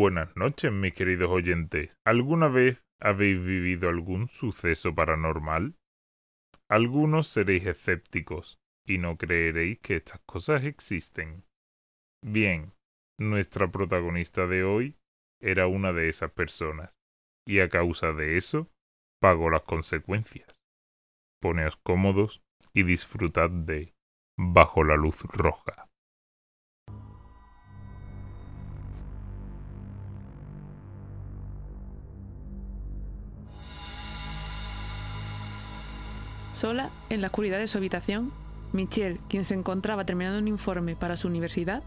Buenas noches, mis queridos oyentes. ¿Alguna vez habéis vivido algún suceso paranormal? Algunos seréis escépticos y no creeréis que estas cosas existen. Bien, nuestra protagonista de hoy era una de esas personas, y a causa de eso pagó las consecuencias. Poneos cómodos y disfrutad de Bajo la luz roja. Sola, en la oscuridad de su habitación, Michelle, quien se encontraba terminando un informe para su universidad,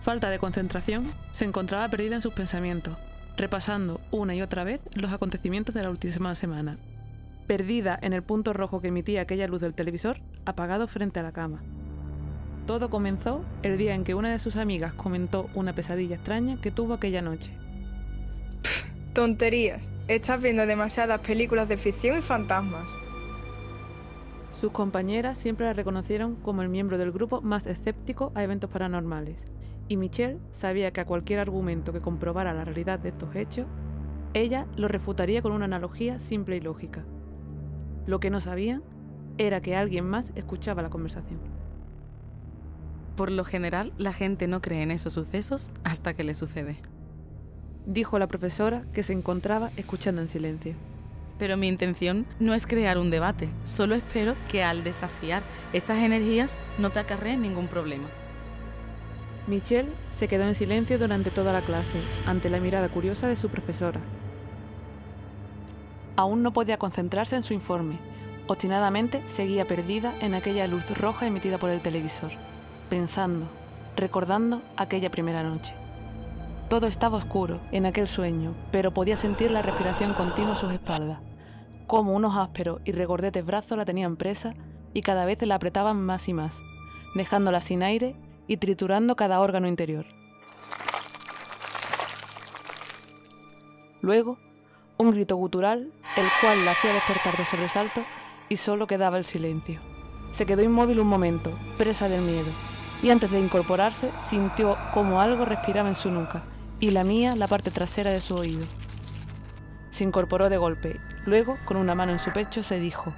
falta de concentración, se encontraba perdida en sus pensamientos, repasando una y otra vez los acontecimientos de la última semana. Perdida en el punto rojo que emitía aquella luz del televisor, apagado frente a la cama. Todo comenzó el día en que una de sus amigas comentó una pesadilla extraña que tuvo aquella noche. tonterías. Estás viendo demasiadas películas de ficción y fantasmas. Sus compañeras siempre la reconocieron como el miembro del grupo más escéptico a eventos paranormales, y Michelle sabía que a cualquier argumento que comprobara la realidad de estos hechos, ella lo refutaría con una analogía simple y lógica. Lo que no sabía era que alguien más escuchaba la conversación. Por lo general, la gente no cree en esos sucesos hasta que le sucede. Dijo la profesora que se encontraba escuchando en silencio. Pero mi intención no es crear un debate, solo espero que al desafiar estas energías no te acarreen ningún problema. Michelle se quedó en silencio durante toda la clase, ante la mirada curiosa de su profesora. Aún no podía concentrarse en su informe. Obstinadamente seguía perdida en aquella luz roja emitida por el televisor, pensando, recordando aquella primera noche. Todo estaba oscuro en aquel sueño, pero podía sentir la respiración continua a sus espaldas, como unos ásperos y regordetes brazos la tenían presa y cada vez la apretaban más y más, dejándola sin aire y triturando cada órgano interior. Luego, un grito gutural, el cual la hacía despertar de sobresalto, y solo quedaba el silencio. Se quedó inmóvil un momento, presa del miedo, y antes de incorporarse sintió como algo respiraba en su nuca y lamía la parte trasera de su oído. Se incorporó de golpe, luego, con una mano en su pecho, se dijo,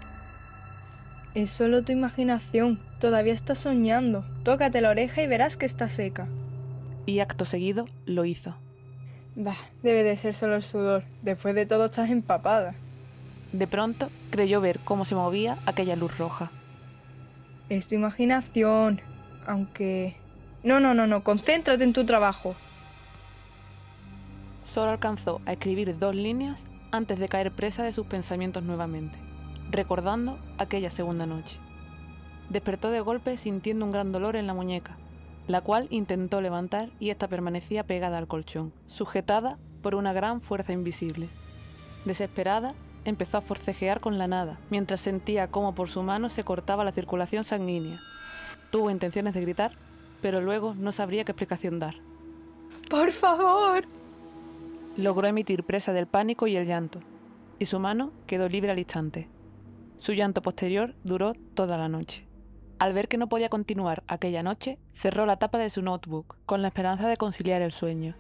Es solo tu imaginación. Todavía estás soñando. Tócate la oreja y verás que está seca. y acto seguido lo hizo. Bah, debe de ser solo el sudor. Después de todo estás empapada. De pronto creyó ver cómo se movía aquella luz roja. Es tu imaginación. Aunque... No, no, no, no. Concéntrate en tu trabajo. Solo alcanzó a escribir dos líneas antes de caer presa de sus pensamientos nuevamente, recordando aquella segunda noche. Despertó de golpe sintiendo un gran dolor en la muñeca, la cual intentó levantar y ésta permanecía pegada al colchón, sujetada por una gran fuerza invisible. Desesperada, empezó a forcejear con la nada, mientras sentía cómo por su mano se cortaba la circulación sanguínea. Tuvo intenciones de gritar, pero luego no sabría qué explicación dar. Por favor. Logró emitir presa del pánico y el llanto, y su mano quedó libre al instante. Su llanto posterior duró toda la noche. Al ver que no podía continuar aquella noche, cerró la tapa de su notebook, con la esperanza de conciliar el sueño.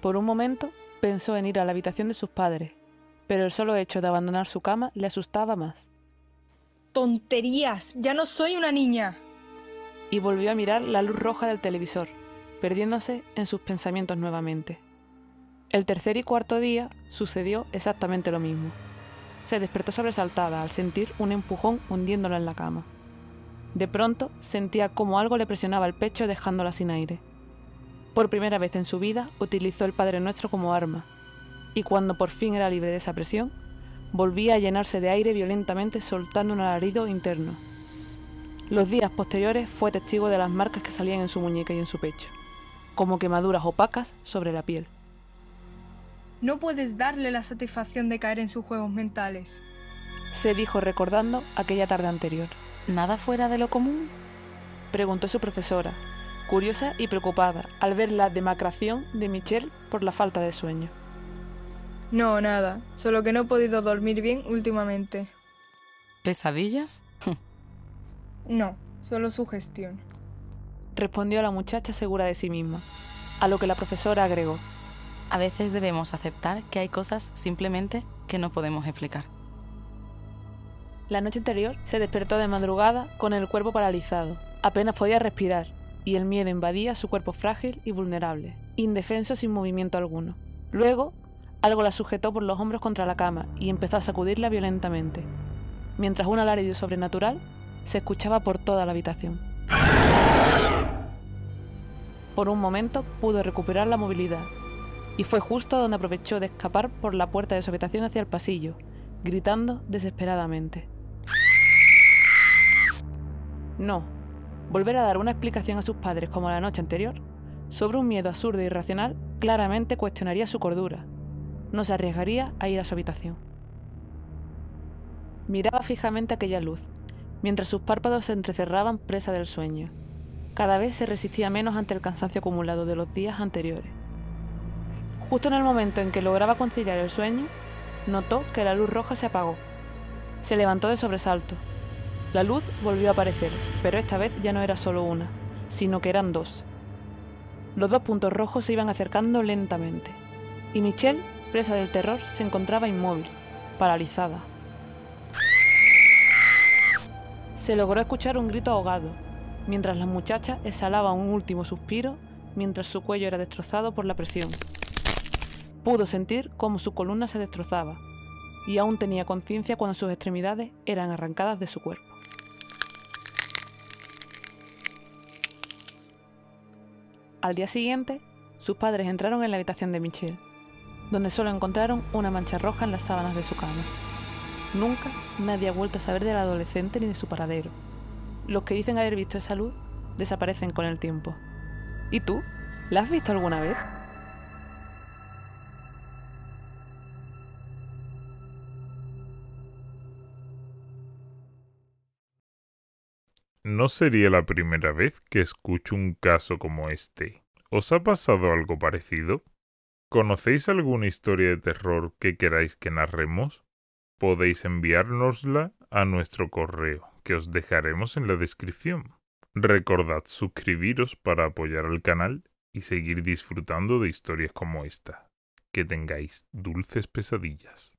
Por un momento pensó en ir a la habitación de sus padres, pero el solo hecho de abandonar su cama le asustaba más, Tonterías. Ya no soy una niña. y volvió a mirar la luz roja del televisor, perdiéndose en sus pensamientos nuevamente. El tercer y cuarto día sucedió exactamente lo mismo. Se despertó sobresaltada al sentir un empujón hundiéndola en la cama. De pronto sentía como algo le presionaba el pecho dejándola sin aire. Por primera vez en su vida utilizó el Padre Nuestro como arma, y cuando por fin era libre de esa presión, volvía a llenarse de aire violentamente soltando un alarido interno. Los días posteriores fue testigo de las marcas que salían en su muñeca y en su pecho, como quemaduras opacas sobre la piel. No puedes darle la satisfacción de caer en sus juegos mentales. Se dijo recordando aquella tarde anterior. ¿Nada fuera de lo común? Preguntó su profesora, curiosa y preocupada al ver la demacración de Michelle por la falta de sueño. No, nada. Solo que no he podido dormir bien últimamente. ¿Pesadillas? No, solo su gestión. Respondió la muchacha segura de sí misma, a lo que la profesora agregó. A veces debemos aceptar que hay cosas simplemente que no podemos explicar. La noche anterior se despertó de madrugada con el cuerpo paralizado. Apenas podía respirar y el miedo invadía su cuerpo frágil y vulnerable, indefenso sin movimiento alguno. Luego, algo la sujetó por los hombros contra la cama y empezó a sacudirla violentamente, mientras un alarido sobrenatural se escuchaba por toda la habitación. Por un momento pudo recuperar la movilidad, y fue justo donde aprovechó de escapar por la puerta de su habitación hacia el pasillo, gritando desesperadamente. No, volver a dar una explicación a sus padres como la noche anterior, sobre un miedo absurdo e irracional, claramente cuestionaría su cordura. No se arriesgaría a ir a su habitación. Miraba fijamente aquella luz, mientras sus párpados se entrecerraban presa del sueño. Cada vez se resistía menos ante el cansancio acumulado de los días anteriores. Justo en el momento en que lograba conciliar el sueño, notó que la luz roja se apagó. Se levantó de sobresalto. La luz volvió a aparecer, pero esta vez ya no era solo una, sino que eran dos. Los dos puntos rojos se iban acercando lentamente, y Michelle, presa del terror, se encontraba inmóvil, paralizada. Se logró escuchar un grito ahogado, mientras la muchacha exhalaba un último suspiro mientras su cuello era destrozado por la presión. Pudo sentir cómo su columna se destrozaba, y aún tenía conciencia cuando sus extremidades eran arrancadas de su cuerpo. Al día siguiente, sus padres entraron en la habitación de Michelle, donde solo encontraron una mancha roja en las sábanas de su cama. Nunca nadie ha vuelto a saber del adolescente ni de su paradero. Los que dicen haber visto esa luz desaparecen con el tiempo. ¿Y tú? ¿La has visto alguna vez? No sería la primera vez que escucho un caso como este. ¿Os ha pasado algo parecido? ¿Conocéis alguna historia de terror que queráis que narremos? Podéis enviárnosla a nuestro correo, que os dejaremos en la descripción. Recordad suscribiros para apoyar al canal y seguir disfrutando de historias como esta. Que tengáis dulces pesadillas.